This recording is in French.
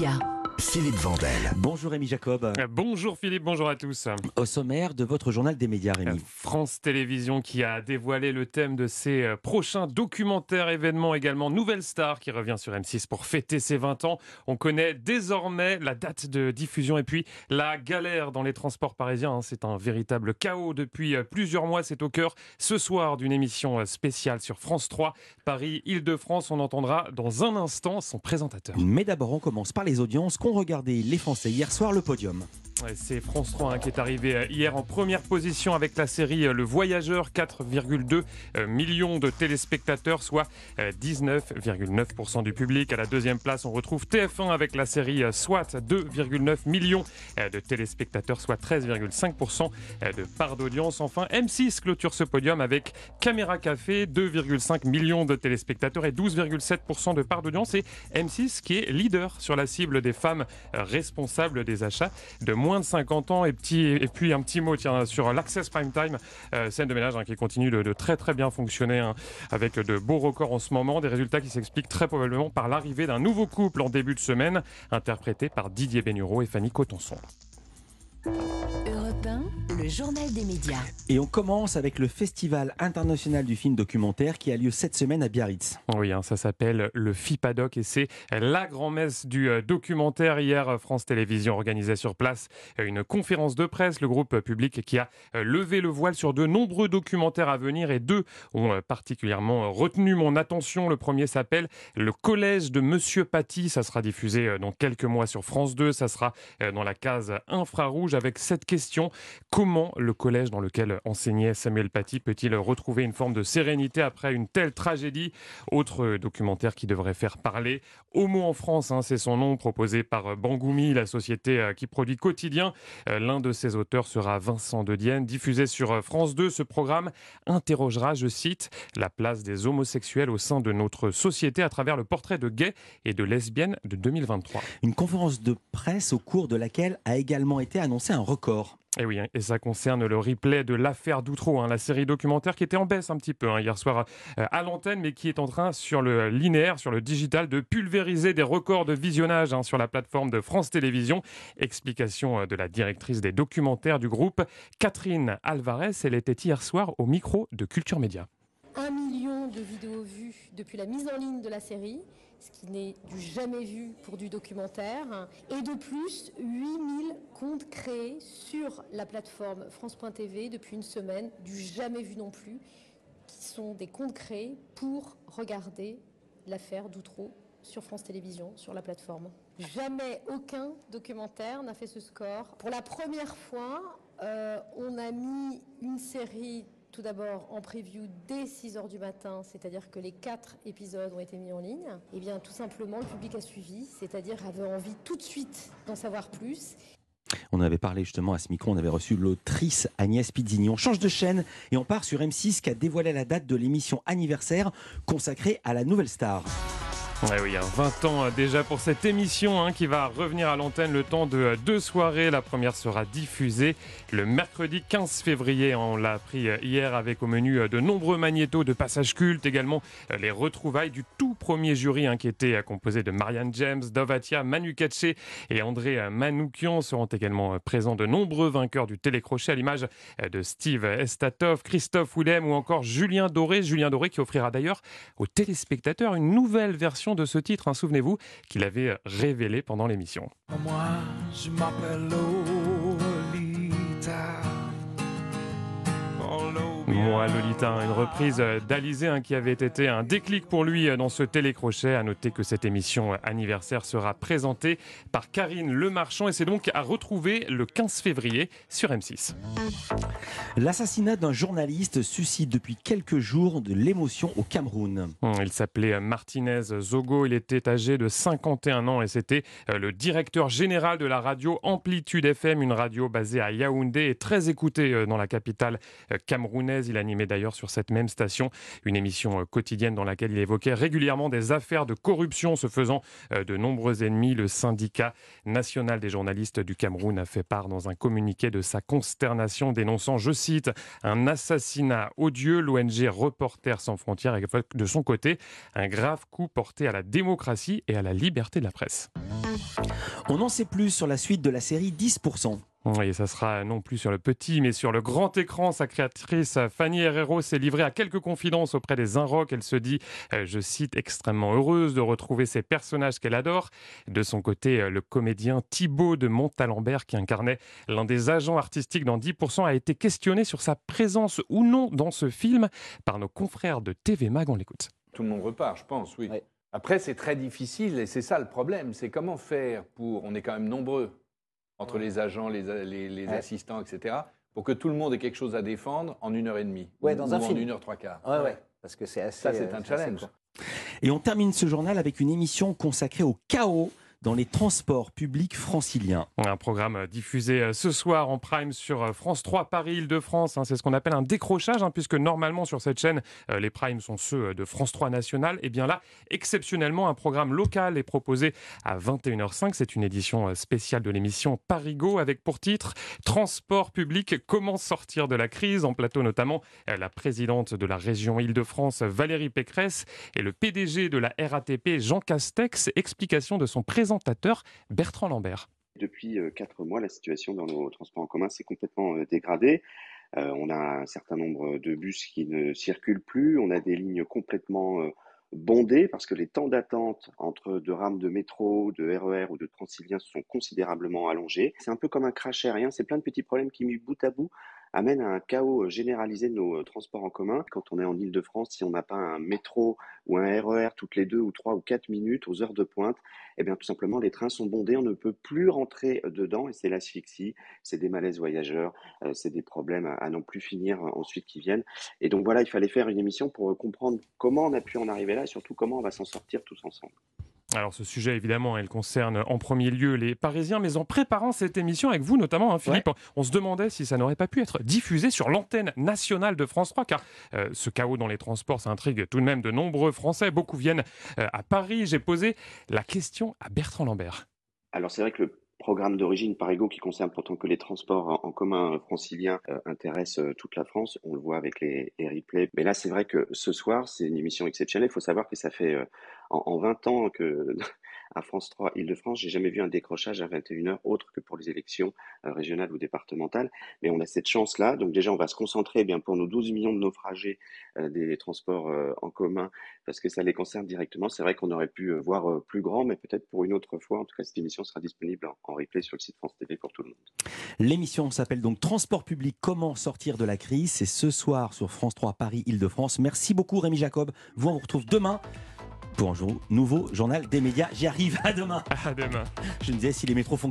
médias. Philippe Vandel. Bonjour Rémi Jacob. Euh, Bonjour Philippe, bonjour à tous. Au sommaire de votre journal des médias, Euh, Rémi. France Télévisions qui a dévoilé le thème de ses euh, prochains documentaires événements également. Nouvelle Star qui revient sur M6 pour fêter ses 20 ans. On connaît désormais la date de diffusion et puis la galère dans les transports parisiens. hein. C'est un véritable chaos depuis euh, plusieurs mois. C'est au cœur ce soir d'une émission euh, spéciale sur France 3. Paris-Île-de-France, on entendra dans un instant son présentateur. Mais d'abord, on commence par les audiences qu'ont regardé les Français hier soir le podium. C'est France 3 hein, qui est arrivé euh, hier en première position avec la série euh, Le Voyageur, 4,2 euh, millions de téléspectateurs, soit euh, 19,9% du public. À la deuxième place, on retrouve TF1 avec la série SWAT, 2,9 millions de téléspectateurs, soit 13,5% euh, de part d'audience. Enfin, M6 clôture ce podium avec Caméra Café, 2,5 millions de téléspectateurs et 12,7% de part d'audience. Et M6 qui est leader sur la cible des femmes responsables des achats de moins de 50 ans. Et, petit, et puis un petit mot sur l'Access Prime Time, euh, scène de ménage hein, qui continue de, de très très bien fonctionner hein, avec de beaux records en ce moment. Des résultats qui s'expliquent très probablement par l'arrivée d'un nouveau couple en début de semaine, interprété par Didier Bénureau et Fanny Cotenson. Europe 1, le journal des médias. Et on commence avec le Festival international du film documentaire qui a lieu cette semaine à Biarritz. Oui, hein, ça s'appelle le FIPADOC et c'est la grand-messe du euh, documentaire. Hier, euh, France Télévisions organisait sur place euh, une conférence de presse. Le groupe public qui a levé le voile sur de nombreux documentaires à venir et deux ont particulièrement retenu mon attention. Le premier s'appelle Le Collège de Monsieur Paty. Ça sera diffusé dans quelques mois sur France 2. Ça sera dans la case infrarouge avec cette question. Comment le collège dans lequel enseignait Samuel Paty peut-il retrouver une forme de sérénité après une telle tragédie? Autre documentaire qui devrait faire parler. Homo en France, hein, c'est son nom, proposé par Bangoumi, la société euh, qui produit Quotidien. Euh, L'un de ses auteurs sera Vincent de Dienne. Diffusé sur euh, France 2, ce programme interrogera, je cite, la place des homosexuels au sein de notre société à travers le portrait de gays et de lesbiennes de 2023. Une conférence de presse au cours de laquelle a également été annoncé un record. Et oui, hein, et ça concerne le replay de l'affaire d'Outreau, hein, la série documentaire qui était en baisse un petit peu hein, hier soir euh, à l'antenne, mais qui est en train sur le linéaire, sur le digital, de pulvériser des records de visionnage sur la plateforme de France Télévisions. Explication euh, de la directrice des documentaires du groupe, Catherine Alvarez. Elle était hier soir au micro de Culture Média. Un million de vidéos vues depuis la mise en ligne de la série, ce qui n'est du jamais vu pour du documentaire. Et de plus, 8000 comptes créés sur la plateforme France.tv depuis une semaine, du jamais vu non plus, qui sont des comptes créés pour regarder l'affaire d'Outreau sur France Télévisions, sur la plateforme. Jamais aucun documentaire n'a fait ce score. Pour la première fois, euh, on a mis une série tout d'abord en preview dès 6 heures du matin, c'est-à-dire que les quatre épisodes ont été mis en ligne. Et bien tout simplement, le public a suivi, c'est-à-dire avait envie tout de suite d'en savoir plus. On avait parlé justement à ce micro, on avait reçu l'autrice Agnès Pizzini. On change de chaîne et on part sur M6 qui a dévoilé la date de l'émission anniversaire consacrée à la nouvelle star. Ouais, oui, hein, 20 ans euh, déjà pour cette émission hein, qui va revenir à l'antenne le temps de euh, deux soirées. La première sera diffusée le mercredi 15 février. On l'a appris euh, hier avec au menu de nombreux magnétos de passages cultes, également les retrouvailles du tout premier jury hein, qui était composé de Marianne James, Dovatia, Manu et André Manoukian. Seront également présents de nombreux vainqueurs du télécrochet à l'image de Steve Estatov, Christophe Willem ou encore Julien Doré. Julien Doré qui offrira d'ailleurs aux téléspectateurs une nouvelle version de ce titre, hein, souvenez-vous, qu'il avait révélé pendant l'émission. Moi, Lolita, une reprise d'Alizé hein, qui avait été un déclic pour lui euh, dans ce télécrochet. À noter que cette émission euh, anniversaire sera présentée par Karine Lemarchand et c'est donc à retrouver le 15 février sur M6. L'assassinat d'un journaliste suscite depuis quelques jours de l'émotion au Cameroun. Hum, Il s'appelait Martinez Zogo, il était âgé de 51 ans et c'était euh, le directeur général de la radio Amplitude FM, une radio basée à Yaoundé et très écoutée dans la capitale camerounaise. Il animait d'ailleurs sur cette même station une émission euh, quotidienne dans laquelle il évoquait régulièrement des affaires de corruption se faisant euh, de nombreux ennemis. Le syndicat national des journalistes du Cameroun a fait part dans un communiqué de sa consternation dénonçant, je cite, un assassinat odieux. L'ONG Reporters sans frontières évoque de son côté un grave coup porté à la démocratie et à la liberté de la presse. On n'en sait plus sur la suite de la série 10%. Et ça sera non plus sur le petit, mais sur le grand écran. Sa créatrice Fanny Herrero s'est livrée à quelques confidences auprès des Inrocks. Elle se dit, euh, je cite, extrêmement heureuse de retrouver ces personnages qu'elle adore. De son côté, euh, le comédien Thibaut de Montalembert, qui incarnait l'un des agents artistiques dans 10%, a été questionné sur sa présence ou non dans ce film par nos confrères de TV Mag. On l'écoute. Tout le monde repart, je pense, oui. Après, c'est très difficile et c'est ça le problème. C'est comment faire pour. On est quand même nombreux entre les agents, les, les- les Ouais. assistants, etc., pour que tout le monde ait quelque chose à défendre en une heure et demie. Ouais, ou- dans ou un en film. une heure trois quarts. Ouais, ouais. Parce que c'est assez. Ça, c'est euh, un assez challenge. Et on termine ce journal avec une émission consacrée au chaos dans les transports publics franciliens. Un programme diffusé euh, ce soir en prime sur euh, France 3 Paris-Île-de-France. hein. C'est ce qu'on appelle un décrochage, hein, puisque normalement sur cette chaîne, euh, les primes sont ceux de France 3 National. Et bien là, exceptionnellement, un programme local est proposé à 21h05. C'est une édition spéciale de l'émission Parigo avec pour titre Transport public, comment sortir de la crise? En plateau notamment la présidente de la région Île-de-France, Valérie Pécresse, et le PDG de la RATP, Jean Castex. Explication de son Bertrand Lambert. Depuis euh, quatre mois, la situation dans nos transports en commun s'est complètement euh, dégradée. Euh, on a un certain nombre de bus qui ne circulent plus, on a des lignes complètement bondées parce que les temps d'attente entre deux rames de métro, de RER ou de Transilien se sont considérablement allongés. C'est un peu comme un crash aérien, c'est plein de petits problèmes qui, mis bout à bout, amènent à un chaos euh, généralisé de nos euh, transports en commun. Quand on est en Ile-de-France, si on n'a pas un métro ou un RER toutes les deux ou trois ou quatre minutes aux heures de pointe, eh bien tout simplement les trains sont bondés, on ne peut plus rentrer euh, dedans et c'est l'asphyxie, c'est des malaises voyageurs, c'est des problèmes à, à n'en plus finir ensuite qui viennent. Et donc voilà, il fallait faire une émission pour comprendre comment on a pu en arriver là et surtout comment on va s'en sortir tous ensemble. Alors ce sujet, évidemment, elle concerne en premier lieu les Parisiens, mais en préparant cette émission avec vous, notamment, hein, Philippe, on se demandait si ça n'aurait pas pu être diffusé sur l'antenne nationale de France 3, car euh, ce chaos dans les transports, ça intrigue tout de même de nombreux Français. Beaucoup viennent euh, à Paris. J'ai posé la question à Bertrand Lambert. Alors c'est vrai que le programme d'origine Parigo, qui concerne pourtant que les transports en- commun franciliens, euh, intéresse euh, toute la France. On le voit avec les, les replays. Mais là, c'est vrai que ce soir, c'est une émission exceptionnelle. Il faut savoir que ça fait euh, en 20 ans que à France 3 Île-de-France, j'ai jamais vu un décrochage à 21h autre que pour les élections euh, régionales ou départementales. Mais on a cette chance-là. Donc déjà, on va se concentrer eh bien pour nos 12 millions de naufragés euh, des transports euh, en commun parce que ça les concerne directement. C'est vrai qu'on aurait pu voir plus grand, mais peut-être pour une autre fois. En tout cas, cette émission sera disponible en, en replay sur le site France TV pour tout le monde. L'émission s'appelle donc Transport public, comment sortir de la crise? C'est ce soir sur France 3 Paris Île-de-France. Merci beaucoup Rémi Jacob. Vous on vous retrouve demain pour un nouveau journal des médias. J'y arrive à demain. À demain. Je me disais si les métros fonctionnent.